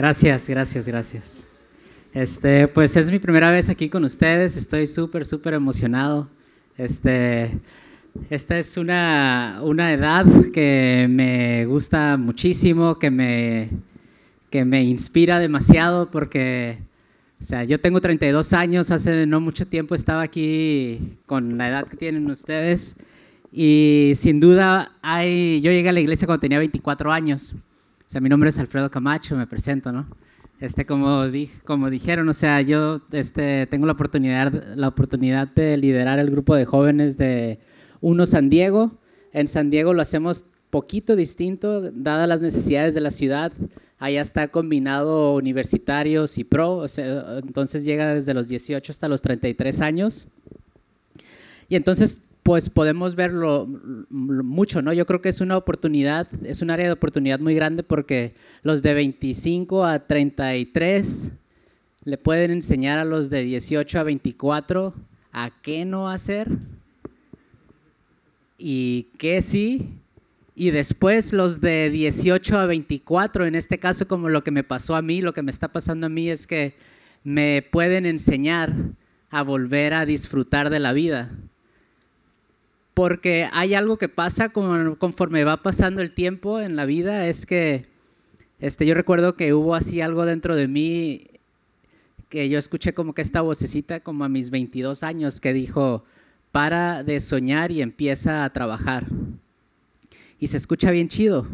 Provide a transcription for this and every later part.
Gracias, gracias, gracias. Este, pues es mi primera vez aquí con ustedes, estoy súper, súper emocionado. Este, esta es una, una, edad que me gusta muchísimo, que me, que me inspira demasiado porque, o sea, yo tengo 32 años, hace no mucho tiempo estaba aquí con la edad que tienen ustedes y sin duda hay, yo llegué a la iglesia cuando tenía 24 años. O sea, mi nombre es Alfredo Camacho, me presento, ¿no? Este, como, como dijeron, o sea, yo este, tengo la oportunidad, la oportunidad de liderar el grupo de jóvenes de Uno San Diego. En San Diego lo hacemos poquito distinto, dadas las necesidades de la ciudad. Allá está combinado universitarios y pro, o sea, entonces llega desde los 18 hasta los 33 años. Y entonces pues podemos verlo mucho, ¿no? Yo creo que es una oportunidad, es un área de oportunidad muy grande porque los de 25 a 33 le pueden enseñar a los de 18 a 24 a qué no hacer y qué sí. Y después los de 18 a 24, en este caso como lo que me pasó a mí, lo que me está pasando a mí es que me pueden enseñar a volver a disfrutar de la vida porque hay algo que pasa conforme va pasando el tiempo en la vida, es que este, yo recuerdo que hubo así algo dentro de mí que yo escuché como que esta vocecita como a mis 22 años que dijo, para de soñar y empieza a trabajar. Y se escucha bien chido,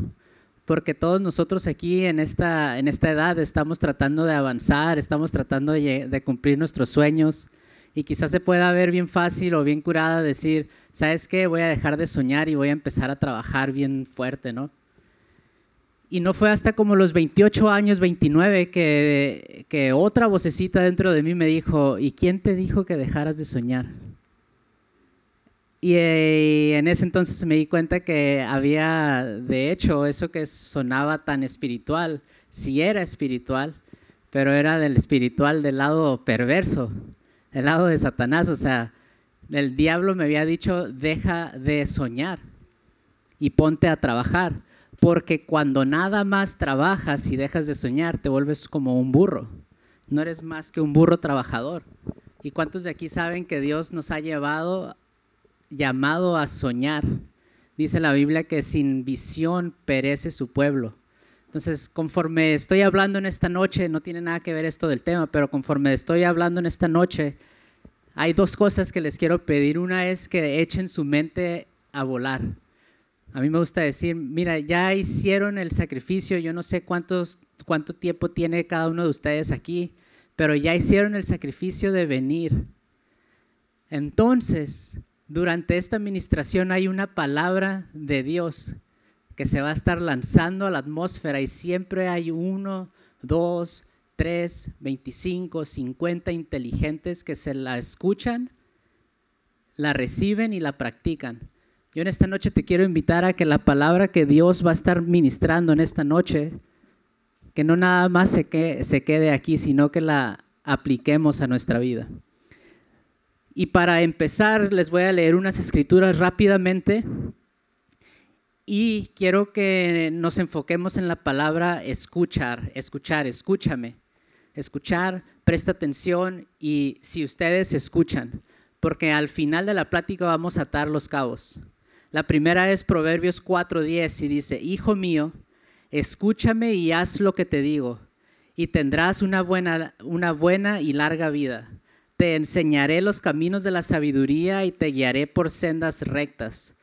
porque todos nosotros aquí en esta, en esta edad estamos tratando de avanzar, estamos tratando de, de cumplir nuestros sueños, y quizás se pueda ver bien fácil o bien curada decir, ¿sabes qué? Voy a dejar de soñar y voy a empezar a trabajar bien fuerte, ¿no? Y no fue hasta como los 28 años, 29, que, que otra vocecita dentro de mí me dijo, ¿y quién te dijo que dejaras de soñar? Y eh, en ese entonces me di cuenta que había, de hecho, eso que sonaba tan espiritual, sí era espiritual, pero era del espiritual del lado perverso el lado de Satanás, o sea, el diablo me había dicho, deja de soñar y ponte a trabajar, porque cuando nada más trabajas y dejas de soñar, te vuelves como un burro, no eres más que un burro trabajador. ¿Y cuántos de aquí saben que Dios nos ha llevado, llamado a soñar? Dice la Biblia que sin visión perece su pueblo. Entonces, conforme estoy hablando en esta noche, no tiene nada que ver esto del tema, pero conforme estoy hablando en esta noche, hay dos cosas que les quiero pedir. Una es que echen su mente a volar. A mí me gusta decir, mira, ya hicieron el sacrificio, yo no sé cuántos, cuánto tiempo tiene cada uno de ustedes aquí, pero ya hicieron el sacrificio de venir. Entonces, durante esta administración hay una palabra de Dios que se va a estar lanzando a la atmósfera y siempre hay uno, dos, tres, veinticinco, cincuenta inteligentes que se la escuchan, la reciben y la practican. Yo en esta noche te quiero invitar a que la palabra que Dios va a estar ministrando en esta noche, que no nada más se, que, se quede aquí, sino que la apliquemos a nuestra vida. Y para empezar, les voy a leer unas escrituras rápidamente y quiero que nos enfoquemos en la palabra escuchar, escuchar, escúchame. Escuchar, presta atención y si ustedes escuchan, porque al final de la plática vamos a atar los cabos. La primera es Proverbios 4:10 y dice, Hijo mío, escúchame y haz lo que te digo, y tendrás una buena, una buena y larga vida. Te enseñaré los caminos de la sabiduría y te guiaré por sendas rectas.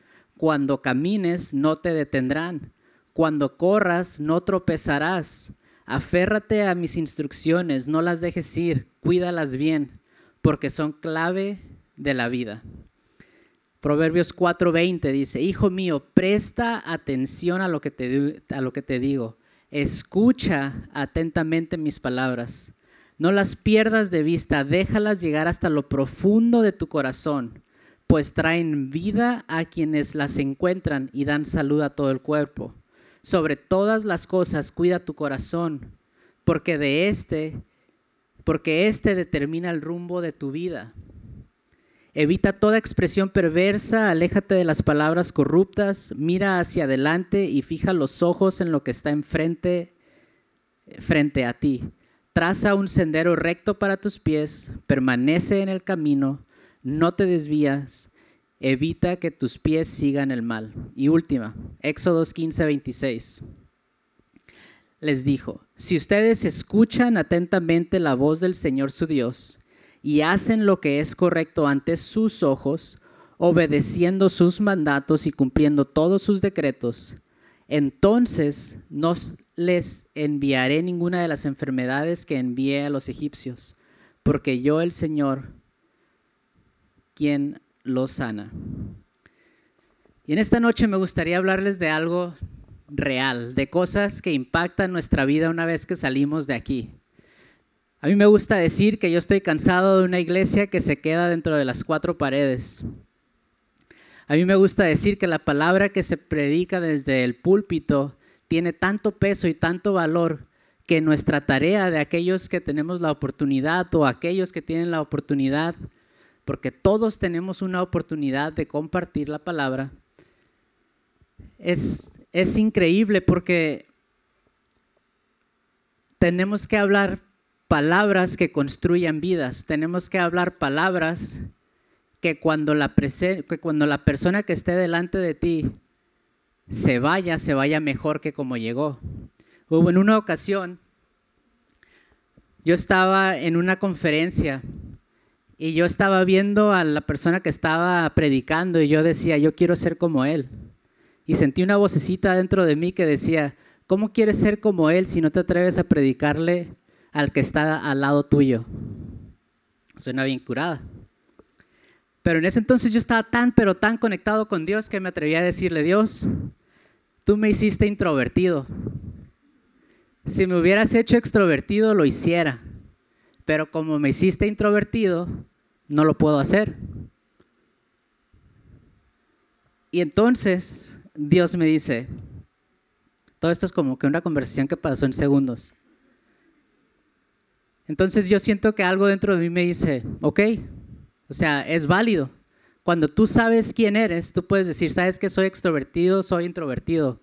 Cuando camines no te detendrán, cuando corras no tropezarás. Aférrate a mis instrucciones, no las dejes ir, cuídalas bien, porque son clave de la vida. Proverbios 4:20 dice, Hijo mío, presta atención a lo, que te, a lo que te digo, escucha atentamente mis palabras, no las pierdas de vista, déjalas llegar hasta lo profundo de tu corazón pues traen vida a quienes las encuentran y dan salud a todo el cuerpo. Sobre todas las cosas cuida tu corazón, porque de este, porque este determina el rumbo de tu vida. Evita toda expresión perversa, aléjate de las palabras corruptas, mira hacia adelante y fija los ojos en lo que está enfrente, frente a ti. Traza un sendero recto para tus pies, permanece en el camino, no te desvías, evita que tus pies sigan el mal. Y última, Éxodos 15, 26. Les dijo, si ustedes escuchan atentamente la voz del Señor su Dios y hacen lo que es correcto ante sus ojos, obedeciendo sus mandatos y cumpliendo todos sus decretos, entonces no les enviaré ninguna de las enfermedades que envié a los egipcios, porque yo el Señor, quien los sana. Y en esta noche me gustaría hablarles de algo real, de cosas que impactan nuestra vida una vez que salimos de aquí. A mí me gusta decir que yo estoy cansado de una iglesia que se queda dentro de las cuatro paredes. A mí me gusta decir que la palabra que se predica desde el púlpito tiene tanto peso y tanto valor que nuestra tarea de aquellos que tenemos la oportunidad o aquellos que tienen la oportunidad, porque todos tenemos una oportunidad de compartir la palabra, es, es increíble porque tenemos que hablar palabras que construyan vidas, tenemos que hablar palabras que cuando la, que cuando la persona que esté delante de ti se vaya, se vaya mejor que como llegó. Hubo en una ocasión, yo estaba en una conferencia y yo estaba viendo a la persona que estaba predicando y yo decía, yo quiero ser como él. Y sentí una vocecita dentro de mí que decía, ¿cómo quieres ser como él si no te atreves a predicarle al que está al lado tuyo? Suena bien curada. Pero en ese entonces yo estaba tan, pero tan conectado con Dios que me atreví a decirle, Dios, tú me hiciste introvertido. Si me hubieras hecho extrovertido, lo hiciera. Pero como me hiciste introvertido, no lo puedo hacer. Y entonces Dios me dice, todo esto es como que una conversación que pasó en segundos. Entonces yo siento que algo dentro de mí me dice, ok, o sea, es válido. Cuando tú sabes quién eres, tú puedes decir, sabes que soy extrovertido, soy introvertido.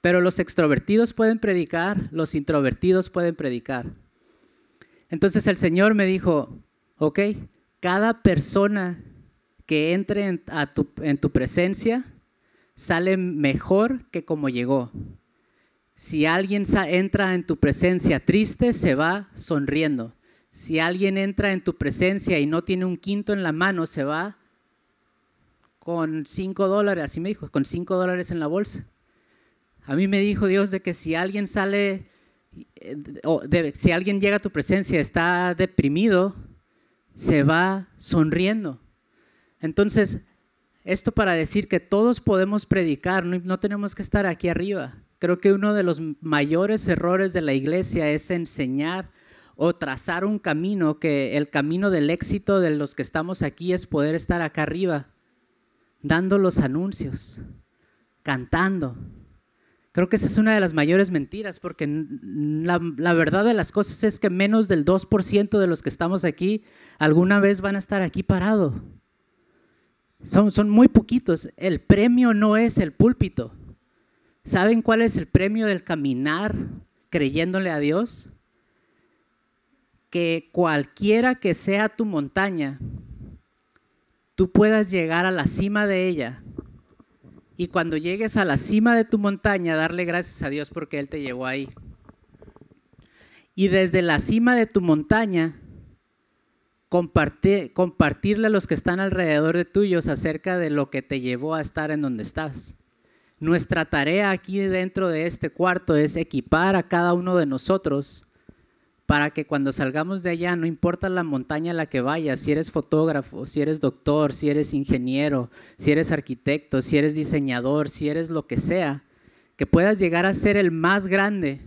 Pero los extrovertidos pueden predicar, los introvertidos pueden predicar. Entonces el Señor me dijo, ok, cada persona que entre en, tu, en tu presencia sale mejor que como llegó. Si alguien entra en tu presencia triste, se va sonriendo. Si alguien entra en tu presencia y no tiene un quinto en la mano, se va con cinco dólares, así me dijo, con cinco dólares en la bolsa. A mí me dijo Dios de que si alguien sale, si alguien llega a tu presencia, está deprimido, se va sonriendo. Entonces, esto para decir que todos podemos predicar, no, no tenemos que estar aquí arriba. Creo que uno de los mayores errores de la iglesia es enseñar o trazar un camino que el camino del éxito de los que estamos aquí es poder estar acá arriba, dando los anuncios, cantando. Creo que esa es una de las mayores mentiras, porque la, verdad de las cosas es que menos del 2% de los que estamos aquí alguna vez van a estar aquí parados. Son, son muy poquitos. El premio no es el púlpito. ¿Saben cuál es el premio del caminar creyéndole a Dios? que cualquiera que sea tu montaña, tú puedas llegar a la cima de ella. Y cuando llegues a la cima de tu montaña, darle gracias a Dios porque Él te llevó ahí. Y desde la cima de tu montaña, compartirle a los que están alrededor de tuyos acerca de lo que te llevó a estar en donde estás. Nuestra tarea aquí dentro de este cuarto es equipar a cada uno de nosotros para que cuando salgamos de allá, no importa la montaña a la que vayas, si eres fotógrafo, si eres doctor, si eres ingeniero, si eres arquitecto, si eres diseñador, si eres lo que sea, que puedas llegar a ser el más grande,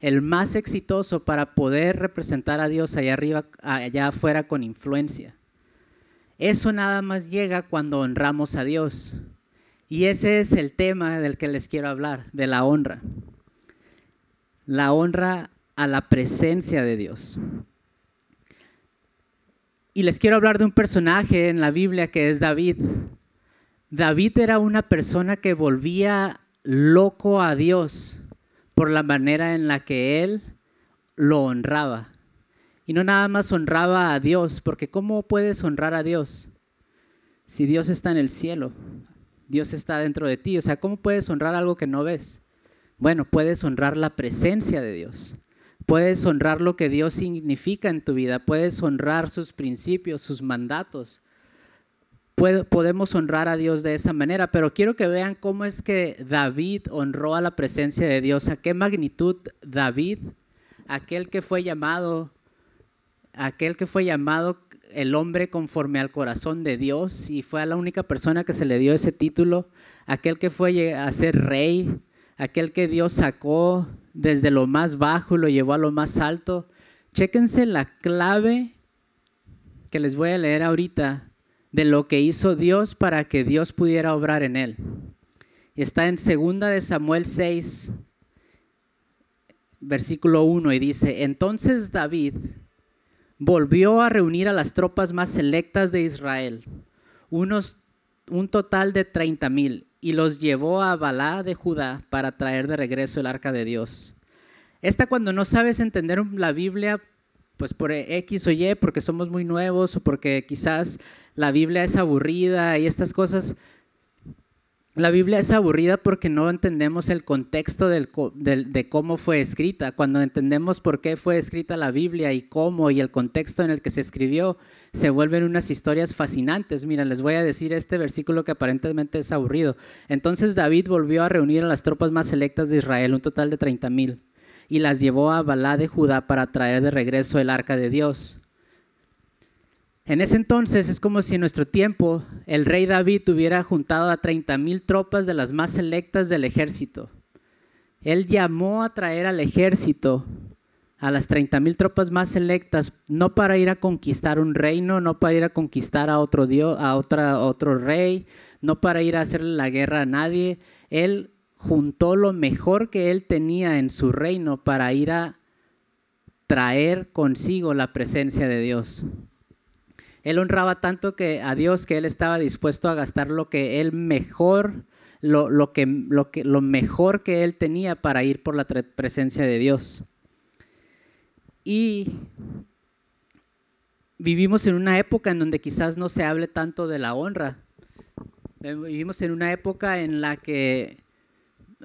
el más exitoso para poder representar a Dios allá arriba, allá afuera con influencia. Eso nada más llega cuando honramos a Dios. Y ese es el tema del que les quiero hablar, de la honra. La honra a la presencia de Dios. Y les quiero hablar de un personaje en la Biblia que es David. David era una persona que volvía loco a Dios por la manera en la que él lo honraba. Y no nada más honraba a Dios, porque ¿cómo puedes honrar a Dios? Si Dios está en el cielo, Dios está dentro de ti. O sea, ¿cómo puedes honrar algo que no ves? Bueno, puedes honrar la presencia de Dios. Puedes honrar lo que Dios significa en tu vida. Puedes honrar sus principios, sus mandatos. podemos honrar a Dios de esa manera, pero quiero que vean cómo es que David honró a la presencia de Dios. A qué magnitud David, aquel que fue llamado aquel que fue llamado el hombre conforme al corazón de Dios y fue a la única persona que se le dio ese título, aquel que fue a ser rey, aquel que Dios sacó desde lo más bajo y lo llevó a lo más alto. Chéquense la clave que les voy a leer ahorita de lo que hizo Dios para que Dios pudiera obrar en él. Está en 2 de Samuel 6, versículo 1 y dice, entonces David volvió a reunir a las tropas más selectas de Israel, unos, un total de 30 mil, y los llevó a Balá de Judá para traer de regreso el arca de Dios. Esta cuando no sabes entender la Biblia, pues por X o Y, porque somos muy nuevos o porque quizás la Biblia es aburrida y estas cosas, la Biblia es aburrida porque no entendemos el contexto de cómo fue escrita. Cuando entendemos por qué fue escrita la Biblia y cómo y el contexto en el que se escribió, se vuelven unas historias fascinantes. Mira, les voy a decir este versículo que aparentemente es aburrido. Entonces David volvió a reunir a las tropas más selectas de Israel, un total de 30 mil, y las llevó a Balá de Judá para traer de regreso el arca de Dios. En ese entonces es como si en nuestro tiempo el rey David hubiera juntado a 30 mil tropas de las más selectas del ejército. Él llamó a traer al ejército a las 30 mil tropas más selectas, no para ir a conquistar un reino, no para ir a conquistar a otro dios, a otra, otro rey, no para ir a hacerle la guerra a nadie. Él juntó lo mejor que él tenía en su reino para ir a traer consigo la presencia de Dios. Él honraba tanto que a Dios que él estaba dispuesto a gastar lo que él mejor, lo, que, lo, que, lo mejor que él tenía para ir por la presencia de Dios. Y vivimos en una época en donde quizás no se hable tanto de la honra. Eh, vivimos en una época en la que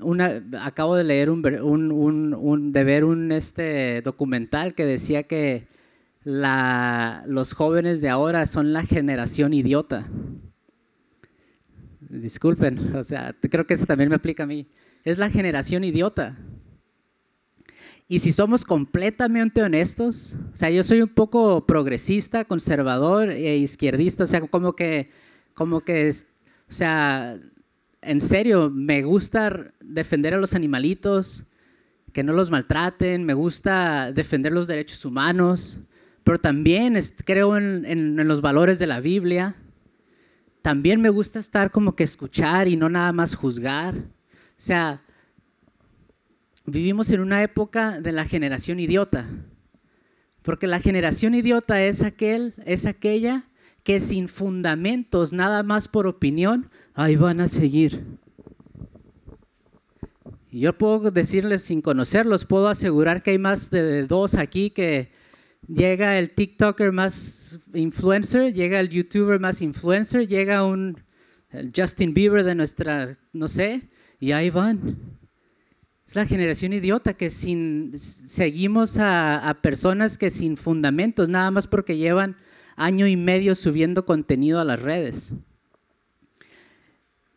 una, acabo de leer un, un, de ver un este documental que decía que los jóvenes de ahora son la generación idiota. Disculpen, o sea, creo que eso también me aplica a mí. Es la generación idiota. Y si somos completamente honestos, o sea, yo soy un poco progresista, conservador e izquierdista, o sea, como que, como que, o sea, en serio, me gusta defender a los animalitos, que no los maltraten, me gusta defender los derechos humanos, pero también creo en, los valores de la Biblia. También me gusta estar como que escuchar y no nada más juzgar. O sea, vivimos en una época de la generación idiota. Porque la generación idiota es aquel, es aquella que sin fundamentos, nada más por opinión, ahí van a seguir. Y yo puedo decirles sin conocerlos, puedo asegurar que hay más de dos aquí que llega el TikToker más influencer, llega el YouTuber más influencer, llega un Justin Bieber de nuestra, no sé, y ahí van. Es la generación idiota que sin, seguimos a, personas que sin fundamentos, nada más porque llevan año y medio subiendo contenido a las redes.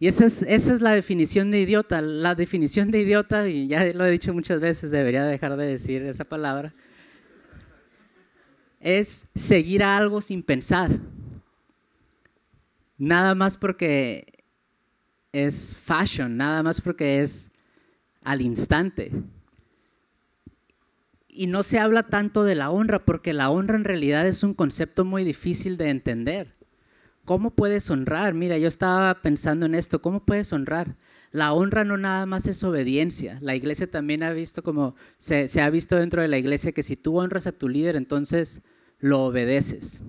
Y esa es, esa es la definición de idiota. La definición de idiota, y ya lo he dicho muchas veces, debería dejar de decir esa palabra, es seguir a algo sin pensar. Nada más porque es fashion, nada más porque es al instante. Y no se habla tanto de la honra, porque la honra en realidad es un concepto muy difícil de entender. ¿Cómo puedes honrar? Mira, yo estaba pensando en esto, ¿cómo puedes honrar? La honra no nada más es obediencia. La iglesia también ha visto como, se, se ha visto dentro de la iglesia que si tú honras a tu líder, entonces lo obedeces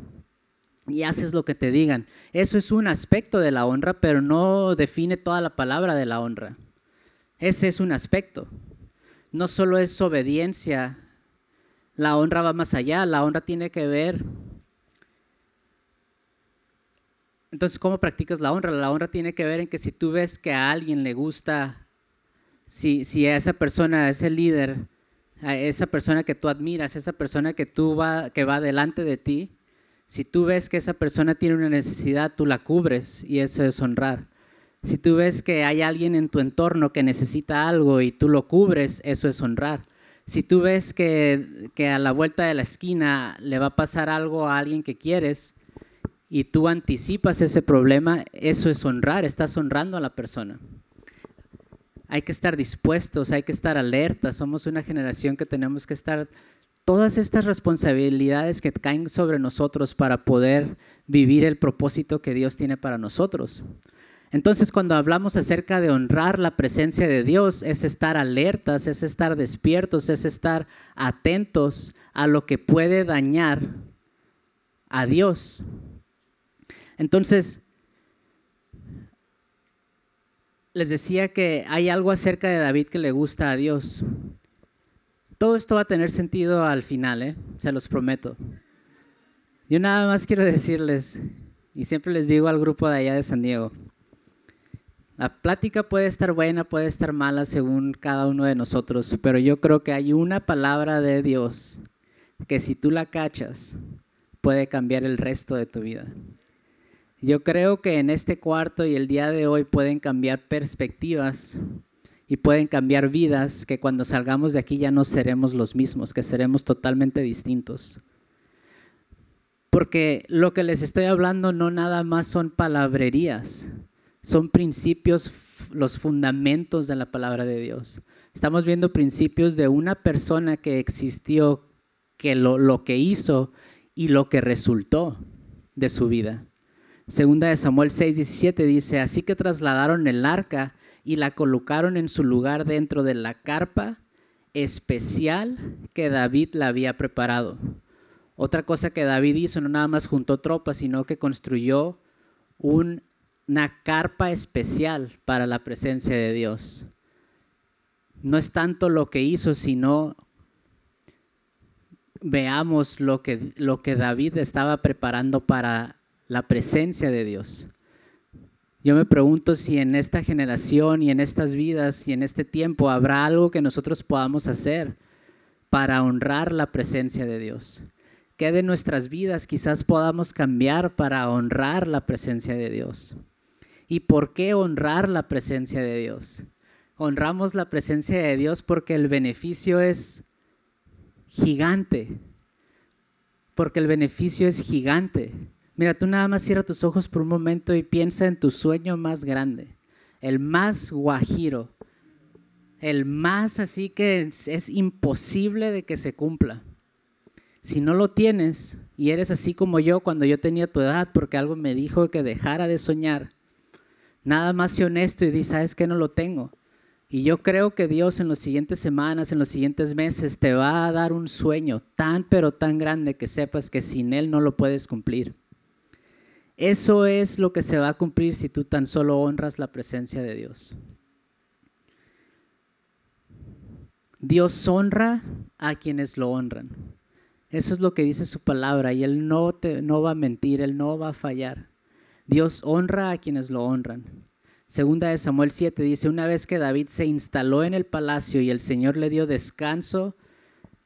y haces lo que te digan. Eso es un aspecto de la honra, pero no define toda la palabra de la honra. Ese es un aspecto. No solo es obediencia La honra va más allá, la honra tiene que ver... Entonces, ¿cómo practicas la honra? La honra tiene que ver en que si tú ves que a alguien le gusta, si, si a esa persona, a ese líder, a esa persona que tú admiras, esa persona que, tú va, que va delante de ti, si tú ves que esa persona tiene una necesidad, tú la cubres y eso es honrar. Si tú ves que hay alguien en tu entorno que necesita algo y tú lo cubres, eso es honrar. Si tú ves que, que, a la vuelta de la esquina le va a pasar algo a alguien que quieres y tú anticipas ese problema, eso es honrar, estás honrando a la persona. Hay que estar dispuestos, hay que estar alertas, somos una generación que tenemos que estar todas estas responsabilidades que caen sobre nosotros para poder vivir el propósito que Dios tiene para nosotros. Entonces, cuando hablamos acerca de honrar la presencia de Dios, es estar alertas, es estar despiertos, es estar atentos a lo que puede dañar a Dios. Entonces, les decía que hay algo acerca de David que le gusta a Dios. Todo esto va a tener sentido al final, ¿eh? se los prometo. Yo nada más quiero decirles, y siempre les digo al grupo de allá de San Diego, la plática puede estar buena, puede estar mala según cada uno de nosotros, pero yo creo que hay una palabra de Dios que si tú la cachas, puede cambiar el resto de tu vida. Yo creo que en este cuarto y el día de hoy pueden cambiar perspectivas y pueden cambiar vidas que cuando salgamos de aquí ya no seremos los mismos, que seremos totalmente distintos. Porque lo que les estoy hablando no nada más son palabrerías, son principios, los fundamentos de la palabra de Dios. Estamos viendo principios de una persona que existió, que lo, lo que hizo y lo que resultó de su vida. Segunda de Samuel 6, 17 dice, así que trasladaron el arca y la colocaron en su lugar dentro de la carpa especial que David la había preparado. Otra cosa que David hizo, no nada más juntó tropas, sino que construyó un una carpa especial para la presencia de Dios. No es tanto lo que hizo, sino veamos lo que, lo que David estaba preparando para la presencia de Dios. Yo me pregunto si en esta generación y en estas vidas y en este tiempo habrá algo que nosotros podamos hacer para honrar la presencia de Dios. ¿Qué de nuestras vidas quizás podamos cambiar para honrar la presencia de Dios? ¿Y por qué honrar la presencia de Dios? Honramos la presencia de Dios porque el beneficio es gigante. Porque el beneficio es gigante. Mira, tú nada más cierra tus ojos por un momento y piensa en tu sueño más grande, el más guajiro, el más así que es, imposible de que se cumpla. Si no lo tienes y eres así como yo cuando yo tenía tu edad porque algo me dijo que dejara de soñar, Nada más sé honesto y di, sabes que no lo tengo. Y yo creo que Dios en las siguientes semanas, en los siguientes meses, te va a dar un sueño tan, pero tan grande que sepas que sin Él no lo puedes cumplir. Eso es lo que se va a cumplir si tú tan solo honras la presencia de Dios. Dios honra a quienes lo honran. Eso es lo que dice su palabra y Él no, te, no va a mentir, Él no va a fallar. Dios honra a quienes lo honran. Segunda de Samuel 7 dice, una vez que David se instaló en el palacio y el Señor le dio descanso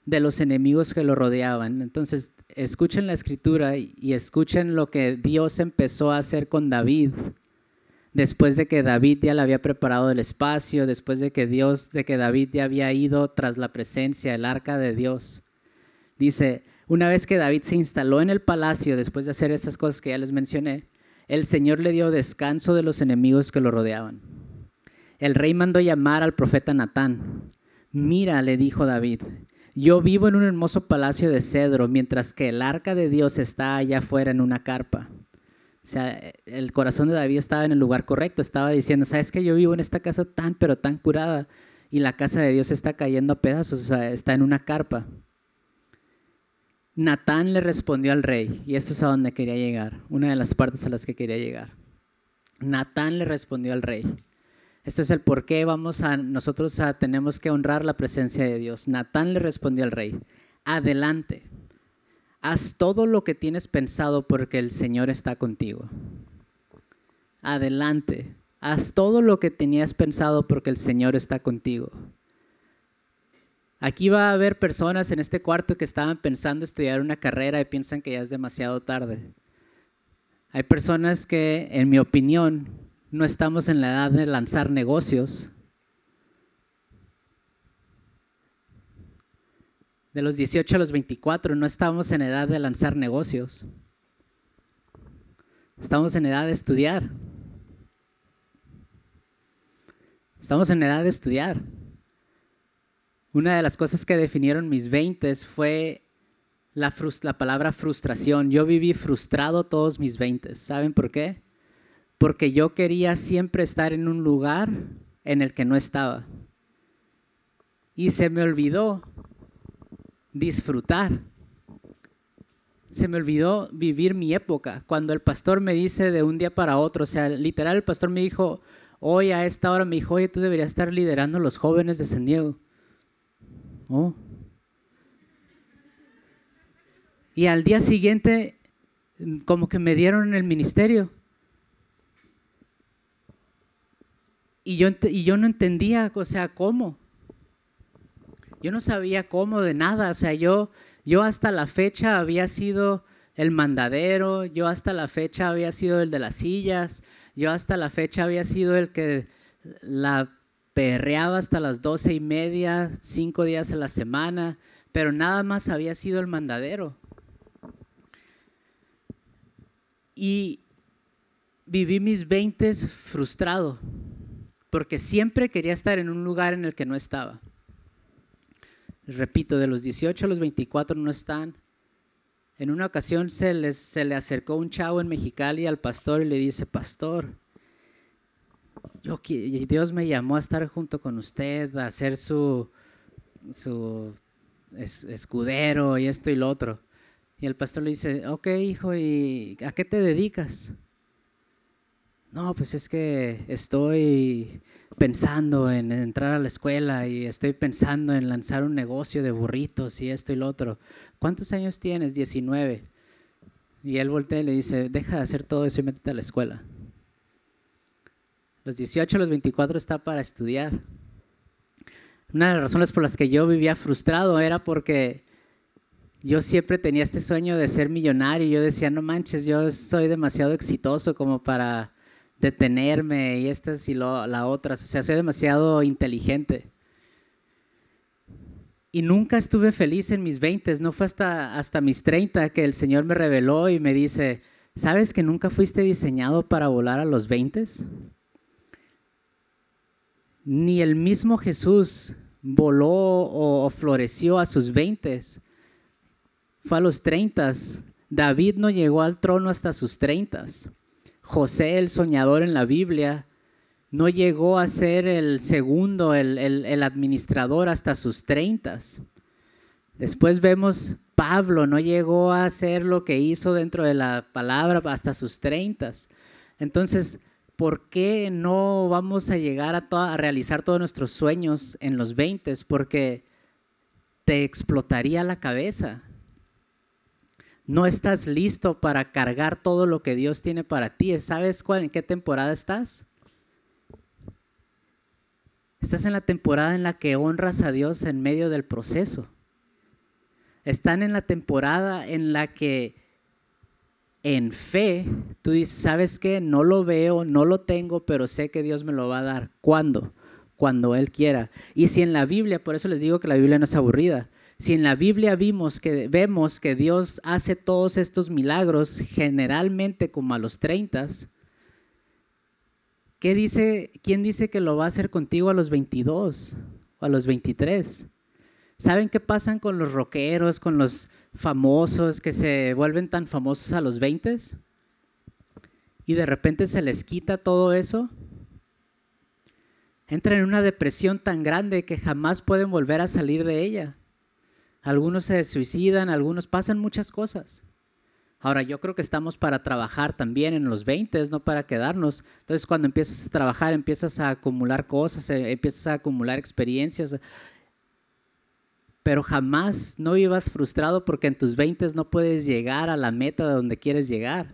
de los enemigos que lo rodeaban. Entonces, escuchen la escritura y escuchen lo que Dios empezó a hacer con David después de que David ya le había preparado el espacio, después de que Dios, de que David ya había ido tras la presencia, el arca de Dios. Dice, una vez que David se instaló en el palacio, después de hacer esas cosas que ya les mencioné, el Señor le dio descanso de los enemigos que lo rodeaban. El rey mandó llamar al profeta Natán. Mira, le dijo David, yo vivo en un hermoso palacio de cedro, mientras que el arca de Dios está allá afuera en una carpa. O sea, el corazón de David estaba en el lugar correcto, estaba diciendo, ¿sabes que yo vivo en esta casa tan, pero tan curada y la casa de Dios está cayendo a pedazos, o sea, está en una carpa? Natán le respondió al rey, y esto es a donde quería llegar, una de las partes a las que quería llegar. Natán le respondió al rey. Esto es el por qué vamos a, nosotros tenemos que honrar la presencia de Dios. Natán le respondió al rey, adelante. Haz todo lo que tienes pensado porque el Señor está contigo. Adelante. Haz todo lo que tenías pensado porque el Señor está contigo. Aquí va a haber personas en este cuarto que estaban pensando estudiar una carrera y piensan que ya es demasiado tarde. Hay personas que, en mi opinión, no estamos en la edad de lanzar negocios. De los 18 a los 24 no estamos en edad de lanzar negocios. Estamos en edad de estudiar. Estamos en edad de estudiar. Una de las cosas que definieron mis 20 fue la, la, palabra frustración. Yo viví frustrado todos mis 20. ¿Saben por qué? Porque yo quería siempre estar en un lugar en el que no estaba. Y se me olvidó disfrutar. Se me olvidó vivir mi época. Cuando el pastor me dice de un día para otro, o sea, literal el pastor me dijo, hoy a esta hora me dijo, oye, tú deberías estar liderando a los jóvenes de San Diego. Oh. Y al día siguiente, como que me dieron el ministerio. Y yo, y yo no entendía, o sea, cómo. Yo no sabía cómo de nada. O sea, yo, yo hasta la fecha había sido el mandadero, yo hasta la fecha había sido el de las sillas, yo hasta la fecha había sido el que la perreaba hasta las doce y media, cinco días a la semana, pero nada más había sido el mandadero. Y viví mis veintes frustrado, porque siempre quería estar en un lugar en el que no estaba. Repito, de los 18 a los 24 no están. En una ocasión se, les, le acercó un chavo en Mexicali al pastor y le dice, pastor, yo, Dios me llamó a estar junto con usted, a ser su, su escudero y esto y lo otro. Y el pastor le dice, ok hijo, ¿y a qué te dedicas? No, pues es que estoy pensando en entrar a la escuela y estoy pensando en lanzar un negocio de burritos y esto y lo otro. ¿Cuántos años tienes? 19. Y él voltea y le dice, deja de hacer todo eso y métete a la escuela. Los 18, los 24 está para estudiar. Una de las razones por las que yo vivía frustrado era porque yo siempre tenía este sueño de ser millonario. Yo decía, no manches, yo soy demasiado exitoso como para detenerme y esta y la otra. O sea, soy demasiado inteligente. Y nunca estuve feliz en mis 20, no fue hasta, hasta mis 30 que el Señor me reveló y me dice, ¿sabes que nunca fuiste diseñado para volar a los 20? Ni el mismo Jesús voló o, floreció a sus 20. Fue a los 30. David no llegó al trono hasta sus 30. José, el soñador en la Biblia, no llegó a ser el segundo, el, administrador hasta sus 30. Después vemos Pablo, no llegó a hacer lo que hizo dentro de la palabra hasta sus 30. Entonces, ¿por qué no vamos a llegar a, realizar todos nuestros sueños en los 20? Porque te explotaría la cabeza. No estás listo para cargar todo lo que Dios tiene para ti. ¿Sabes cuál, en qué temporada estás? Estás en la temporada en la que honras a Dios en medio del proceso. Están en la temporada en la que en fe, tú dices, ¿sabes qué? No lo veo, no lo tengo, pero sé que Dios me lo va a dar. ¿Cuándo? Cuando Él quiera. Y si en la Biblia, por eso les digo que la Biblia no es aburrida, si en la Biblia vimos que, vemos que Dios hace todos estos milagros generalmente como a los 30, ¿qué dice, ¿quién dice que lo va a hacer contigo a los 22 o a los 23? ¿Saben qué pasan con los rockeros, con los famosos que se vuelven tan famosos a los 20 y de repente se les quita todo eso, entran en una depresión tan grande que jamás pueden volver a salir de ella. Algunos se suicidan, algunos pasan muchas cosas. Ahora, yo creo que estamos para trabajar también en los 20, no para quedarnos. Entonces, cuando empiezas a trabajar, empiezas a acumular cosas, eh, empiezas a acumular experiencias, pero jamás no vivas frustrado porque en tus 20 no puedes llegar a la meta de donde quieres llegar.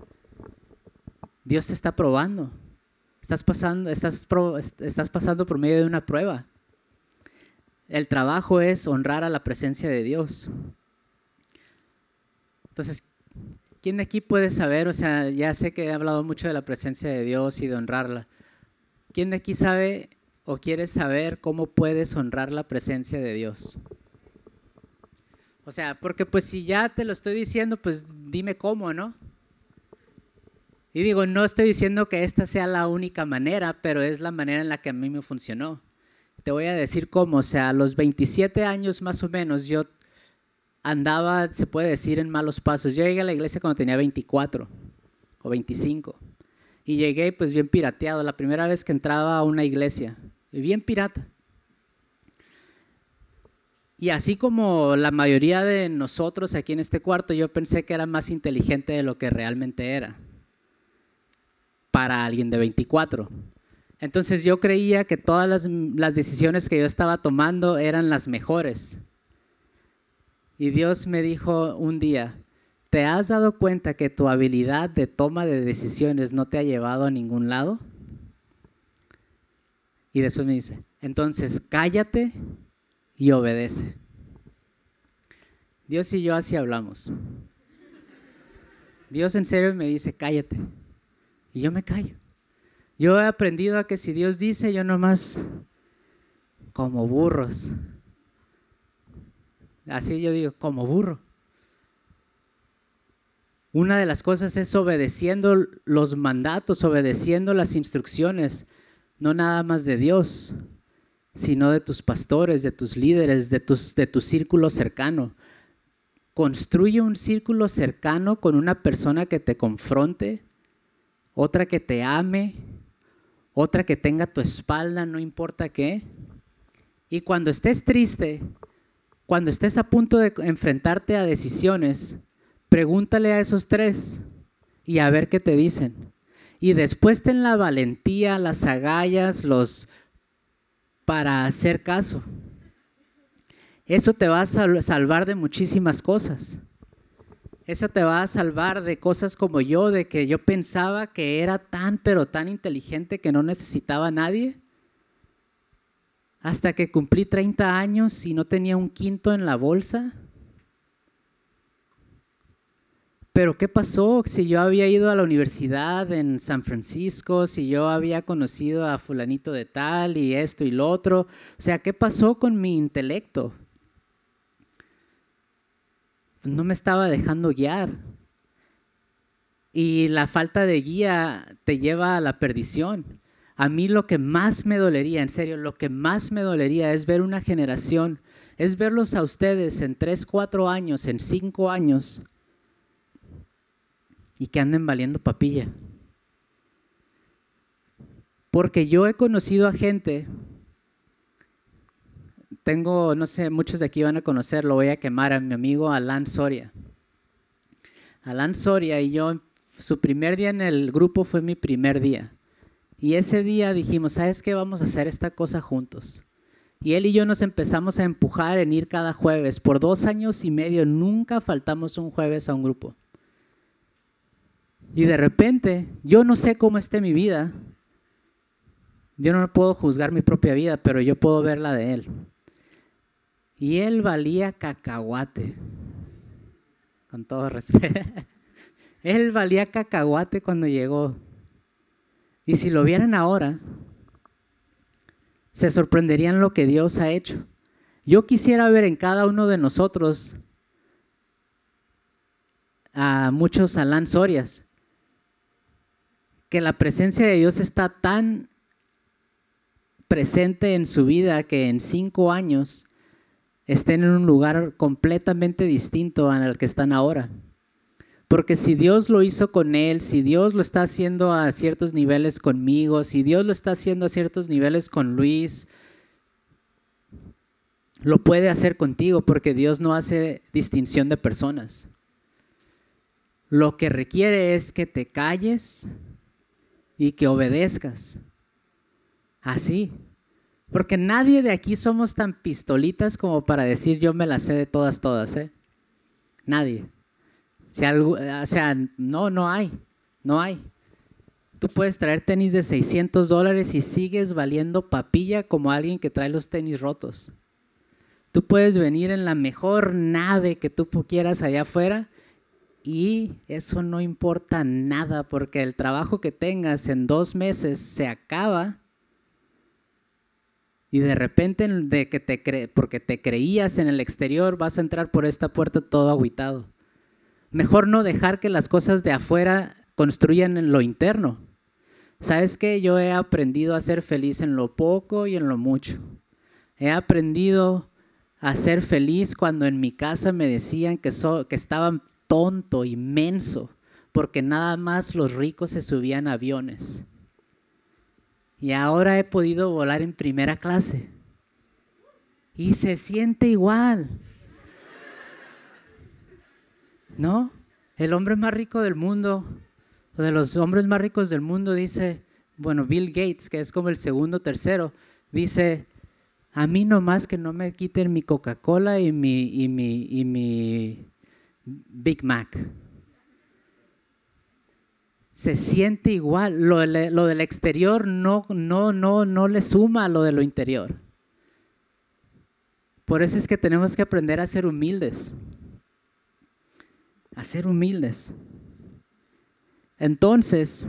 Dios te está probando. Estás pasando, estás, estás pasando por medio de una prueba. El trabajo es honrar a la presencia de Dios. Entonces, ¿quién de aquí puede saber? O sea, ya sé que he hablado mucho de la presencia de Dios y de honrarla. ¿Quién de aquí sabe o quiere saber cómo puedes honrar la presencia de Dios? O sea, porque pues si ya te lo estoy diciendo, pues dime cómo, ¿no? Y digo, no estoy diciendo que esta sea la única manera, pero es la manera en la que a mí me funcionó. Te voy a decir cómo, o sea, a los 27 años más o menos yo andaba, se puede decir, en malos pasos. Yo llegué a la iglesia cuando tenía 24 o 25 y llegué pues bien pirateado, la primera vez que entraba a una iglesia, bien pirata. Y así como la mayoría de nosotros aquí en este cuarto, yo pensé que era más inteligente de lo que realmente era para alguien de 24. Entonces yo creía que todas las, decisiones que yo estaba tomando eran las mejores. Y Dios me dijo un día, ¿te has dado cuenta que tu habilidad de toma de decisiones no te ha llevado a ningún lado? Y después me dice, entonces cállate y obedece. Dios y yo así hablamos. Dios en serio me dice, cállate. Y yo me callo. Yo he aprendido a que si Dios dice, yo nomás como burros. Así yo digo, como burro. Una de las cosas es obedeciendo los mandatos, obedeciendo las instrucciones, no nada más de Dios, sino de tus pastores, de tus líderes, de, tus, de tu círculo cercano. Construye un círculo cercano con una persona que te confronte, otra que te ame, otra que tenga tu espalda, no importa qué. Y cuando estés triste, cuando estés a punto de enfrentarte a decisiones, pregúntale a esos tres y a ver qué te dicen. Y después ten la valentía, las agallas, los para hacer caso. Eso te va a salvar de muchísimas cosas. Eso te va a salvar de cosas como yo, de que yo pensaba que era tan, pero tan inteligente que no necesitaba a nadie. Hasta que cumplí 30 años y no tenía un quinto en la bolsa. Pero ¿qué pasó si yo había ido a la universidad en San Francisco, si yo había conocido a fulanito de tal y esto y lo otro? O sea, ¿qué pasó con mi intelecto? No me estaba dejando guiar. Y la falta de guía te lleva a la perdición. A mí lo que más me dolería, en serio, lo que más me dolería es ver una generación, es verlos a ustedes en tres, cuatro años, en cinco años, y que anden valiendo papilla. Porque yo he conocido a gente, tengo, no sé, muchos de aquí van a conocer, lo voy a quemar a mi amigo Alan Soria. Alan Soria y yo, su primer día en el grupo fue mi primer día. Y ese día dijimos, ¿sabes qué? Vamos a hacer esta cosa juntos. Y él y yo nos empezamos a empujar en ir cada jueves. Por dos años y medio nunca faltamos un jueves a un grupo. Y de repente, yo no sé cómo esté mi vida. Yo no puedo juzgar mi propia vida, pero yo puedo ver la de él. Y él valía cacahuate. Con todo respeto. él valía cacahuate cuando llegó. Y si lo vieran ahora, se sorprenderían lo que Dios ha hecho. Yo quisiera ver en cada uno de nosotros a muchos Alan Sorias que la presencia de Dios está tan presente en su vida que en cinco años estén en un lugar completamente distinto al que están ahora. Porque si Dios lo hizo con él, si Dios lo está haciendo a ciertos niveles conmigo, si Dios lo está haciendo a ciertos niveles con Luis, lo puede hacer contigo porque Dios no hace distinción de personas. Lo que requiere es que te calles, y que obedezcas. Así. Porque nadie de aquí somos tan pistolitas como para decir yo me la sé de todas, todas, ¿eh? Nadie. Si algo, o sea, no, no hay, no hay. Tú puedes traer tenis de 600 dólares y sigues valiendo papilla como alguien que trae los tenis rotos. Tú puedes venir en la mejor nave que tú quieras allá afuera y eso no importa nada porque el trabajo que tengas en dos meses se acaba y de repente de que te cre porque te creías en el exterior vas a entrar por esta puerta todo aguitado. Mejor no dejar que las cosas de afuera construyan en lo interno. ¿Sabes qué? Yo he aprendido a ser feliz en lo poco y en lo mucho. He aprendido a ser feliz cuando en mi casa me decían que, so que estaban tonto, inmenso, porque nada más los ricos se subían a aviones y ahora he podido volar en primera clase. Y se siente igual. ¿No? El hombre más rico del mundo, o de los hombres más ricos del mundo, dice, bueno, Bill Gates, que es como el segundo, tercero, dice, a mí nomás que no me quiten mi Coca-Cola y mi, y, mi, y mi Big Mac se siente igual. Lo, del exterior no, no, no, no le suma a lo de lo interior. Por eso es que tenemos que aprender a ser humildes. A ser humildes. Entonces,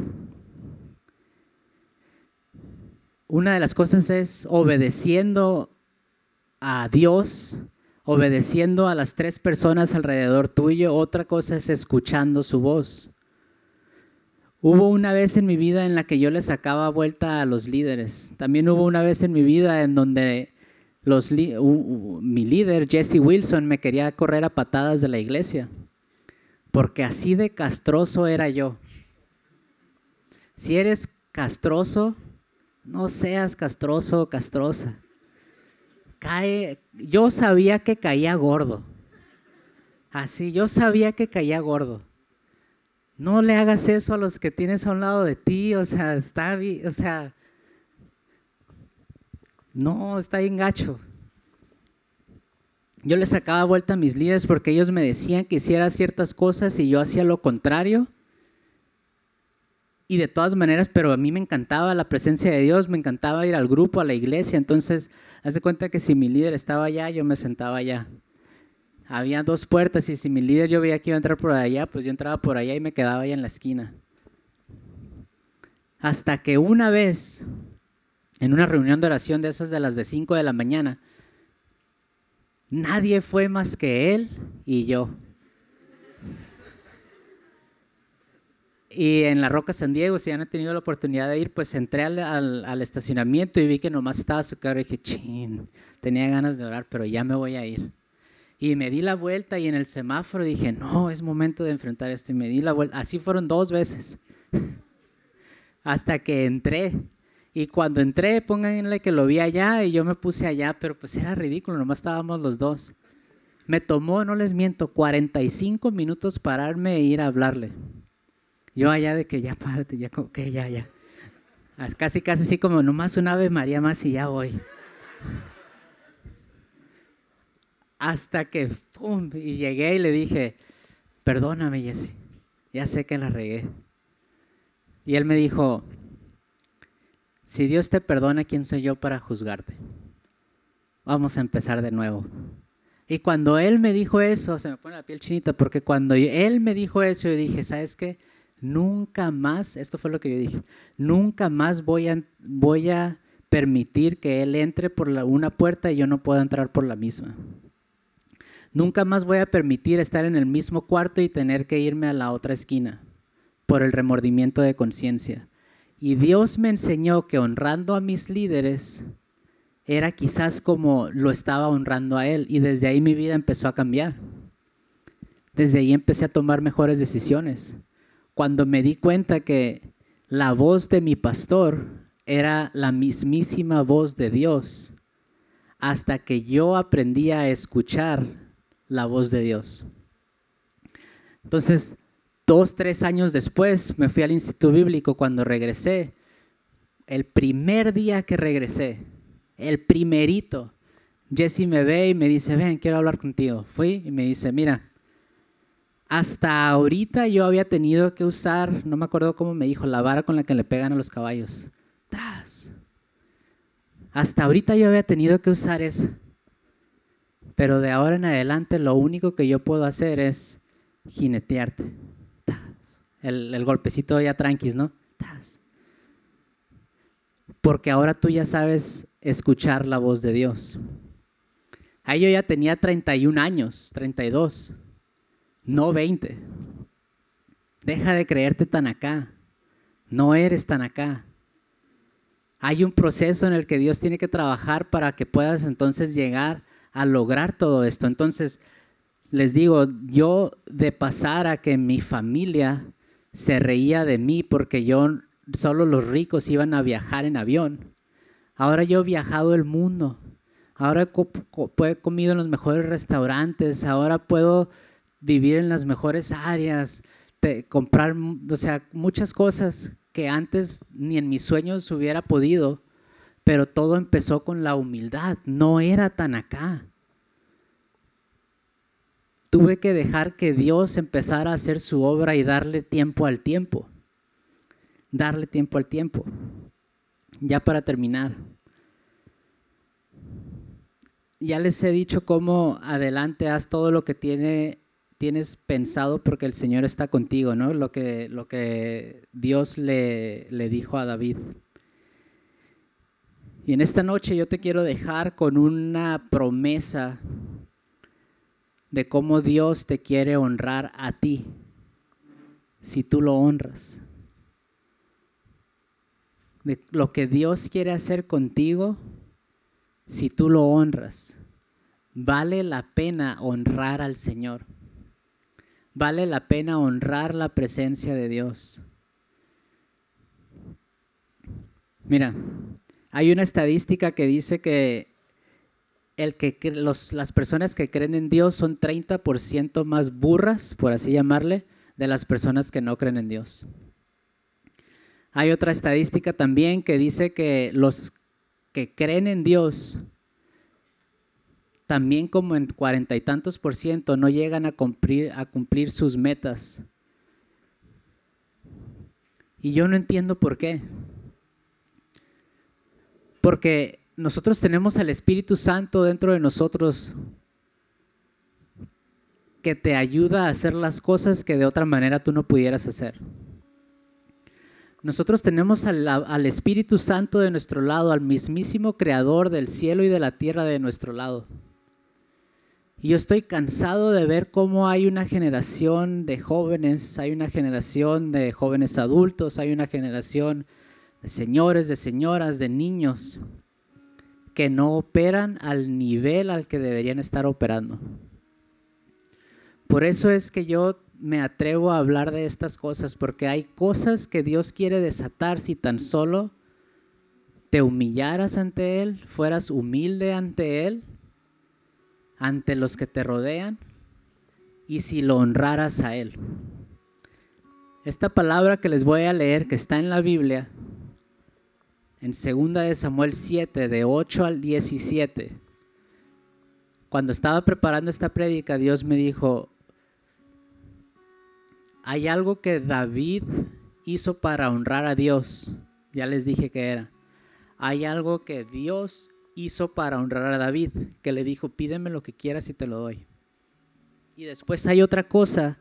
una de las cosas es obedeciendo a Dios, obedeciendo a las tres personas alrededor tuyo. Otra cosa es escuchando su voz. Hubo una vez en mi vida en la que yo le sacaba vuelta a los líderes. También hubo una vez en mi vida en donde mi líder, Jesse Wilson, me quería correr a patadas de la iglesia. Porque así de castroso era yo. Si eres castroso, no seas castroso o castrosa. Cae, yo sabía que caía gordo. Así, yo sabía que caía gordo. No le hagas eso a los que tienes a un lado de ti, o sea, está o sea, no, está bien gacho. Yo les sacaba vuelta a mis líderes porque ellos me decían que hiciera ciertas cosas y yo hacía lo contrario. Y de todas maneras, pero a mí me encantaba la presencia de Dios, me encantaba ir al grupo, a la iglesia. Entonces, haz de cuenta que si mi líder estaba allá, yo me sentaba allá había dos puertas y si mi líder yo veía que iba a entrar por allá, pues yo entraba por allá y me quedaba ahí en la esquina. Hasta que una vez, en una reunión de oración de esas de las de 5 de la mañana, nadie fue más que él y yo. Y en la Roca San Diego, si ya no he tenido la oportunidad de ir, pues entré al, al estacionamiento y vi que nomás estaba su cara y dije, chin, tenía ganas de orar, pero ya me voy a ir. Y me di la vuelta y en el semáforo dije, no, es momento de enfrentar esto. Y me di la vuelta. Así fueron dos veces. Hasta que entré. Y cuando entré, pónganle que lo vi allá y yo me puse allá, pero pues era ridículo, nomás estábamos los dos. Me tomó, no les miento, 45 minutos pararme e ir a hablarle. Yo allá de que ya párate, ya como que ya, ya. Casi, casi así como nomás una Ave María más y ya voy. Hasta que, ¡pum! Y llegué y le dije, perdóname Jesse, ya sé que la regué. Y él me dijo, si Dios te perdona, ¿quién soy yo para juzgarte? Vamos a empezar de nuevo. Y cuando él me dijo eso, se me pone la piel chinita, porque cuando él me dijo eso, yo dije, ¿sabes qué? Nunca más, esto fue lo que yo dije, nunca más voy a, permitir que él entre por una puerta y yo no pueda entrar por la misma. Nunca más voy a permitir estar en el mismo cuarto y tener que irme a la otra esquina por el remordimiento de conciencia. Y Dios me enseñó que honrando a mis líderes era quizás como lo estaba honrando a Él. Y desde ahí mi vida empezó a cambiar. Desde ahí empecé a tomar mejores decisiones. Cuando me di cuenta que la voz de mi pastor era la mismísima voz de Dios, hasta que yo aprendí a escuchar la voz de Dios. Entonces, dos, tres años después, me fui al Instituto Bíblico cuando regresé. El primer día que regresé, el primerito. Jesse me ve y me dice, ven, quiero hablar contigo. Fui y me dice, mira, hasta ahorita yo había tenido que usar, no me acuerdo cómo me dijo, la vara con la que le pegan a los caballos. Tras. Hasta ahorita yo había tenido que usar eso. Pero de ahora en adelante lo único que yo puedo hacer es jinetearte. El, golpecito ya tranquis, ¿no? Porque ahora tú ya sabes escuchar la voz de Dios. Ahí yo ya tenía 31 años, 32 no 20. Deja de creerte tan acá. No eres tan acá. Hay un proceso en el que Dios tiene que trabajar para que puedas entonces llegar a lograr todo esto. Entonces, les digo, yo de pasar a que mi familia se reía de mí porque yo solo los ricos iban a viajar en avión. Ahora yo he viajado el mundo. Ahora he comido en los mejores restaurantes. Ahora puedo vivir en las mejores áreas, comprar, o sea, muchas cosas que antes ni en mis sueños hubiera podido, pero todo empezó con la humildad, no era tan acá. Tuve que dejar que Dios empezara a hacer su obra y darle tiempo al tiempo. Darle tiempo al tiempo. Ya para terminar. Ya les he dicho cómo adelante haz todo lo que tiene tienes pensado porque el Señor está contigo, ¿no? Lo que, lo que Dios le, le dijo a David. Y en esta noche yo te quiero dejar con una promesa de cómo Dios te quiere honrar a ti, si tú lo honras. De lo que Dios quiere hacer contigo, si tú lo honras. Vale la pena honrar al Señor vale la pena honrar la presencia de Dios. Mira, hay una estadística que dice que, el que las personas que creen en Dios son 30% más burras, por así llamarle, de las personas que no creen en Dios. Hay otra estadística también que dice que los que creen en Dios también como en cuarenta y tantos por ciento no llegan a cumplir, a cumplir sus metas. Y yo no entiendo por qué. Porque nosotros tenemos al Espíritu Santo dentro de nosotros que te ayuda a hacer las cosas que de otra manera tú no pudieras hacer. Nosotros tenemos al, Espíritu Santo de nuestro lado, al mismísimo Creador del cielo y de la tierra de nuestro lado. Y yo estoy cansado de ver cómo hay una generación de jóvenes, hay una generación de jóvenes adultos, hay una generación señores, de señoras, de niños que no operan al nivel al que deberían estar operando. Por eso es que yo me atrevo a hablar de estas cosas, porque hay cosas que Dios quiere desatar si tan solo te humillaras ante Él, fueras humilde ante Él ante los que te rodean y si lo honraras a Él. Esta palabra que les voy a leer, que está en la Biblia, en 2 de Samuel 7, de 8 al 17, cuando estaba preparando esta prédica, Dios me dijo, hay algo que David hizo para honrar a Dios. Ya les dije que era. Hay algo que Dios hizo para honrar a David, que le dijo, pídeme lo que quieras y te lo doy. Y después hay otra cosa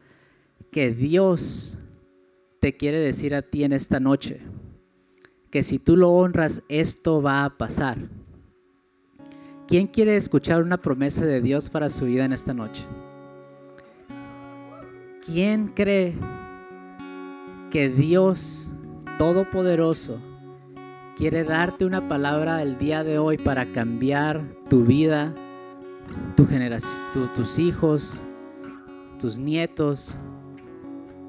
que Dios te quiere decir a ti en esta noche, que si tú lo honras, esto va a pasar. ¿Quién quiere escuchar una promesa de Dios para su vida en esta noche? ¿Quién cree que Dios Todopoderoso quiere darte una palabra el día de hoy para cambiar tu vida, tu tus hijos, tus nietos.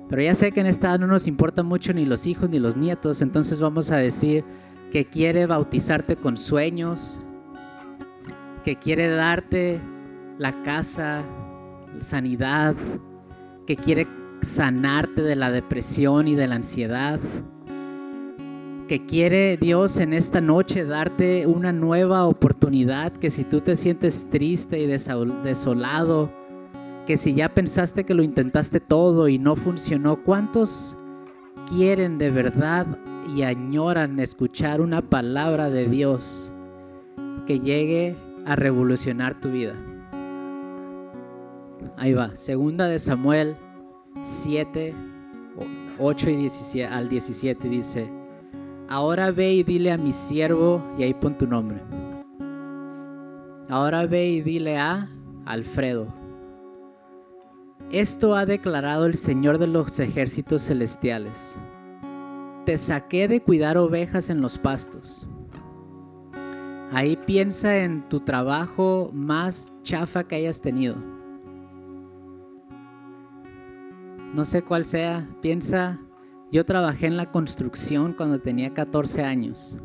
Pero ya sé que en esta no nos importa mucho ni los hijos ni los nietos, entonces vamos a decir que quiere bautizarte con sueños, que quiere darte la casa, sanidad, que quiere sanarte de la depresión y de la ansiedad que quiere Dios en esta noche darte una nueva oportunidad, que si tú te sientes triste y desolado, que si ya pensaste que lo intentaste todo y no funcionó, ¿cuántos quieren de verdad y añoran escuchar una palabra de Dios que llegue a revolucionar tu vida? Ahí va, segunda de Samuel 7, 8 y 17, al 17 dice, Ahora ve y dile a mi siervo, y ahí pon tu nombre. Ahora ve y dile a Alfredo. Esto ha declarado el Señor de los ejércitos celestiales. Te saqué de cuidar ovejas en los pastos. Ahí piensa en tu trabajo más chafa que hayas tenido. No sé cuál sea, piensa yo trabajé en la construcción cuando tenía 14 años.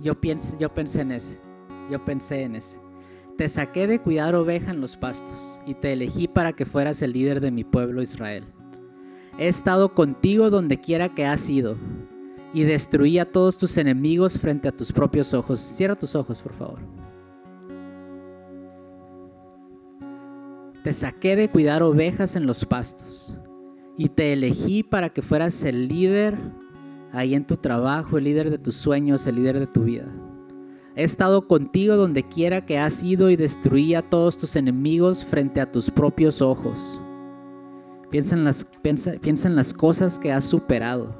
Yo, yo pensé en ese, yo pensé en ese. Te saqué de cuidar oveja en los pastos y te elegí para que fueras el líder de mi pueblo Israel. He estado contigo donde quiera que has ido y destruí a todos tus enemigos frente a tus propios ojos. Cierra tus ojos, por favor. Te saqué de cuidar ovejas en los pastos y te elegí para que fueras el líder ahí en tu trabajo, el líder de tus sueños, el líder de tu vida. He estado contigo donde quiera que has ido y destruí a todos tus enemigos frente a tus propios ojos. Piensa en las, cosas que has superado,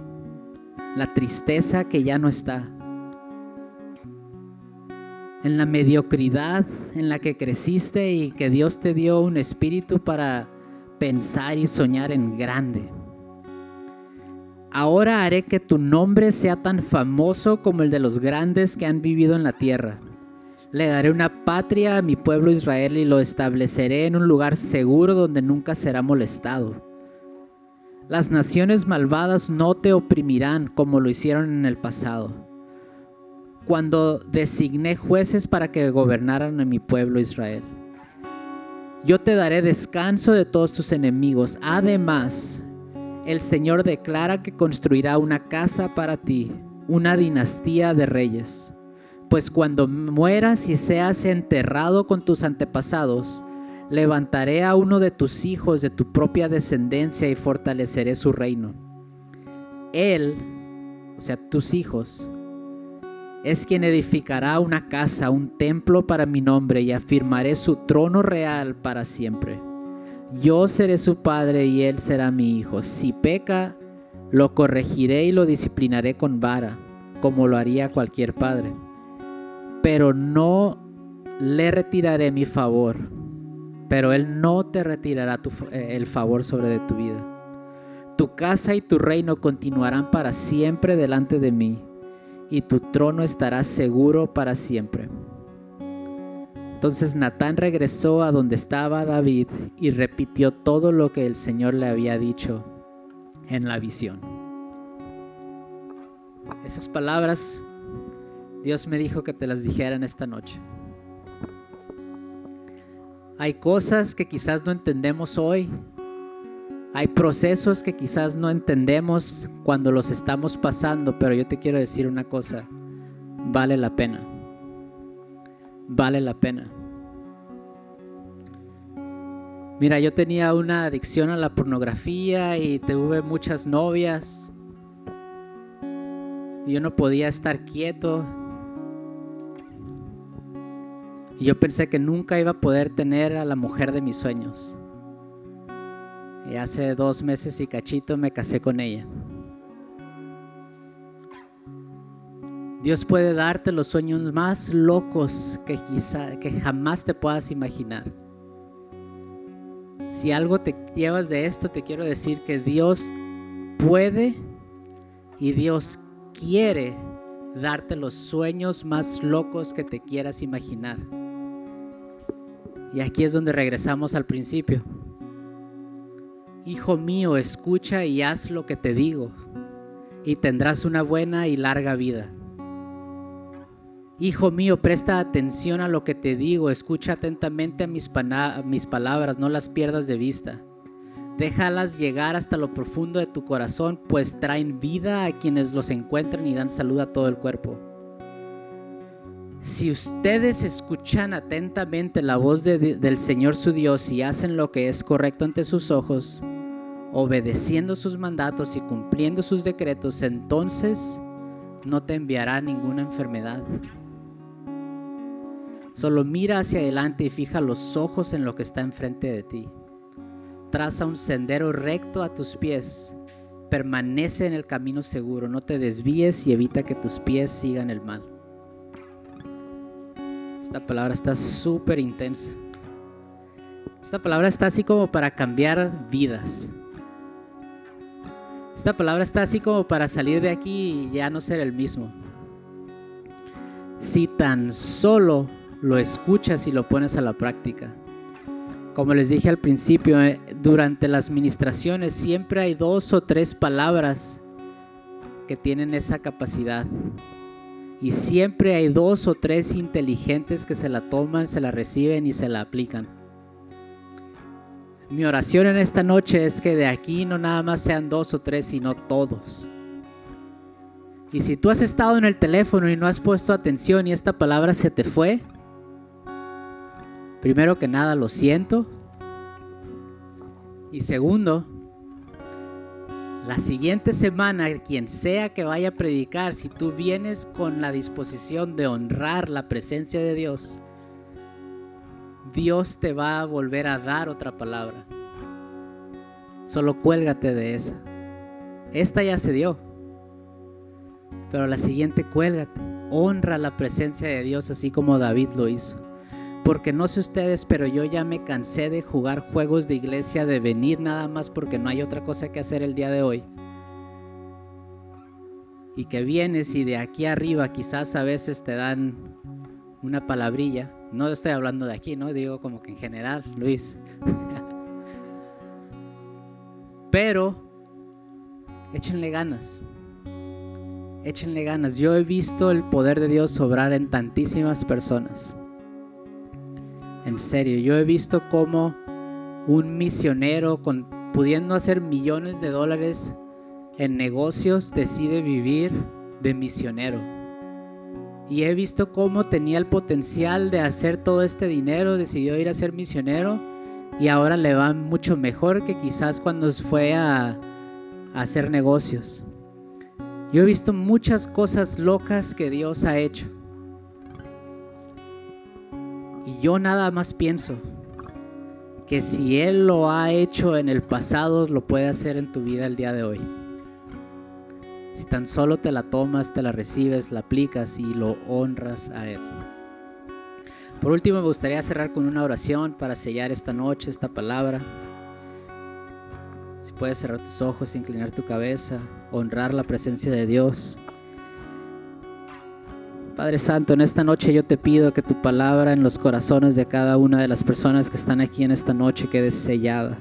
la tristeza que ya no está, en la mediocridad en la que creciste y que Dios te dio un espíritu para pensar y soñar en grande. Ahora haré que tu nombre sea tan famoso como el de los grandes que han vivido en la tierra. Le daré una patria a mi pueblo Israel y lo estableceré en un lugar seguro donde nunca será molestado. Las naciones malvadas no te oprimirán como lo hicieron en el pasado, cuando designé jueces para que gobernaran a mi pueblo Israel. Yo te daré descanso de todos tus enemigos. Además, el Señor declara que construirá una casa para ti, una dinastía de reyes. Pues cuando mueras y seas enterrado con tus antepasados, levantaré a uno de tus hijos de tu propia descendencia y fortaleceré su reino. Él, o sea, tus hijos, es quien edificará una casa, un templo para mi nombre y afirmaré su trono real para siempre. Yo seré su padre y él será mi hijo. Si peca, lo corregiré y lo disciplinaré con vara, como lo haría cualquier padre. Pero no le retiraré mi favor, pero él no te retirará eh, el favor sobre de tu vida. Tu casa y tu reino continuarán para siempre delante de mí y tu trono estará seguro para siempre. Entonces Natán regresó a donde estaba David y repitió todo lo que el Señor le había dicho en la visión. Esas palabras Dios me dijo que te las dijera en esta noche. Hay cosas que quizás no entendemos hoy, hay procesos que quizás no entendemos cuando los estamos pasando, pero yo te quiero decir una cosa, vale la pena. Vale la pena. Mira, yo tenía una adicción a la pornografía y tuve muchas novias. Y yo no podía estar quieto. Y yo pensé que nunca iba a poder tener a la mujer de mis sueños. Y hace dos meses y cachito me casé con ella. Dios puede darte los sueños más locos que quizá que jamás te puedas imaginar. Si algo te llevas de esto, te quiero decir que Dios puede y Dios quiere darte los sueños más locos que te quieras imaginar. Y aquí es donde regresamos al principio. Hijo mío, escucha y haz lo que te digo, y tendrás una buena y larga vida. Hijo mío, presta atención a lo que te digo, escucha atentamente a mis, mis palabras, no las pierdas de vista. Déjalas llegar hasta lo profundo de tu corazón, pues traen vida a quienes los encuentran y dan salud a todo el cuerpo. Si ustedes escuchan atentamente la voz del Señor su Dios y hacen lo que es correcto ante sus ojos, obedeciendo sus mandatos y cumpliendo sus decretos, entonces no te enviará ninguna enfermedad. Solo mira hacia adelante y fija los ojos en lo que está enfrente de ti traza un sendero recto a tus pies. Permanece en el camino seguro, no te desvíes y evita que tus pies sigan el mal. Esta palabra está súper intensa. Esta palabra está así como para cambiar vidas. Esta palabra está así como para salir de aquí y ya no ser el mismo. Si tan solo lo escuchas y lo pones a la práctica. Como les dije al principio, eh, durante las ministraciones siempre hay dos o tres palabras que tienen esa capacidad. Y siempre hay dos o tres inteligentes que se la toman, se la reciben y se la aplican. Mi oración en esta noche es que de aquí no nada más sean dos o tres, sino todos. Y si tú has estado en el teléfono y no has puesto atención y esta palabra se te fue, primero que nada lo siento. Y segundo, la siguiente semana, quien sea que vaya a predicar, si tú vienes con la disposición de honrar la presencia de Dios, Dios te va a volver a dar otra palabra. Solo cuélgate de esa. Esta ya se dio. Pero la siguiente cuélgate. Honra la presencia de Dios así como David lo hizo. Porque no sé ustedes, pero yo ya me cansé de jugar juegos de iglesia, de venir nada más porque no hay otra cosa que hacer el día de hoy. Y que vienes y de aquí arriba quizás a veces te dan una palabrilla. No estoy hablando de aquí, ¿no? Digo como que en general, Luis. pero échenle ganas. Échenle ganas. Yo he visto el poder de Dios sobrar en tantísimas personas. En serio, yo he visto cómo un misionero con, pudiendo hacer millones de dólares en negocios decide vivir de misionero. Y he visto cómo tenía el potencial de hacer todo este dinero, decidió ir a ser misionero y ahora le va mucho mejor que quizás cuando fue a, a hacer negocios. Yo he visto muchas cosas locas que Dios ha hecho. Y yo nada más pienso que si Él lo ha hecho en el pasado, lo puede hacer en tu vida el día de hoy. Si tan solo te la tomas, te la recibes, la aplicas y lo honras a Él. Por último, me gustaría cerrar con una oración para sellar esta noche, esta palabra. Si puedes cerrar tus ojos, inclinar tu cabeza, honrar la presencia de Dios. Padre Santo, en esta noche yo te pido que tu palabra en los corazones de cada una de las personas que están aquí en esta noche quede sellada.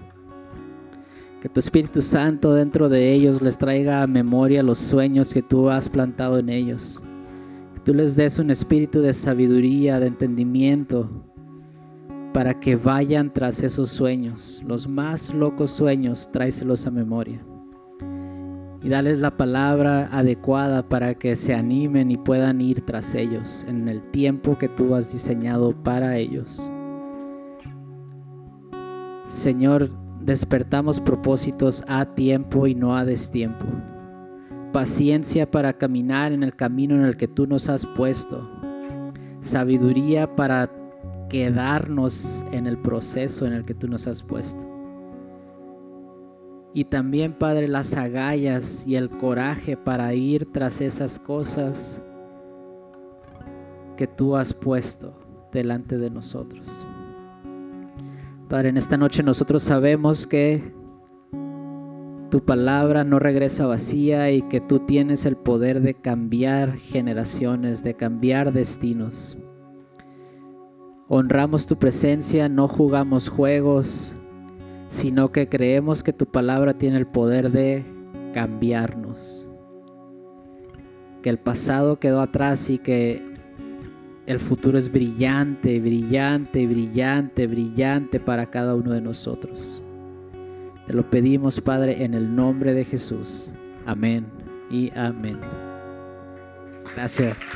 Que tu Espíritu Santo dentro de ellos les traiga a memoria los sueños que tú has plantado en ellos. Que tú les des un espíritu de sabiduría, de entendimiento, para que vayan tras esos sueños. Los más locos sueños, tráeselos a memoria y dales la palabra adecuada para que se animen y puedan ir tras ellos en el tiempo que tú has diseñado para ellos. Señor, despertamos propósitos a tiempo y no a destiempo. Paciencia para caminar en el camino en el que tú nos has puesto. Sabiduría para quedarnos en el proceso en el que tú nos has puesto y también, Padre, las agallas y el coraje para ir tras esas cosas que tú has puesto delante de nosotros. Padre, en esta noche nosotros sabemos que tu palabra no regresa vacía y que tú tienes el poder de cambiar generaciones, de cambiar destinos. Honramos tu presencia, no jugamos juegos, sino que creemos que tu palabra tiene el poder de cambiarnos. Que el pasado quedó atrás y que el futuro es brillante, brillante, brillante, brillante para cada uno de nosotros. Te lo pedimos, Padre, en el nombre de Jesús. Amén y amén. Gracias.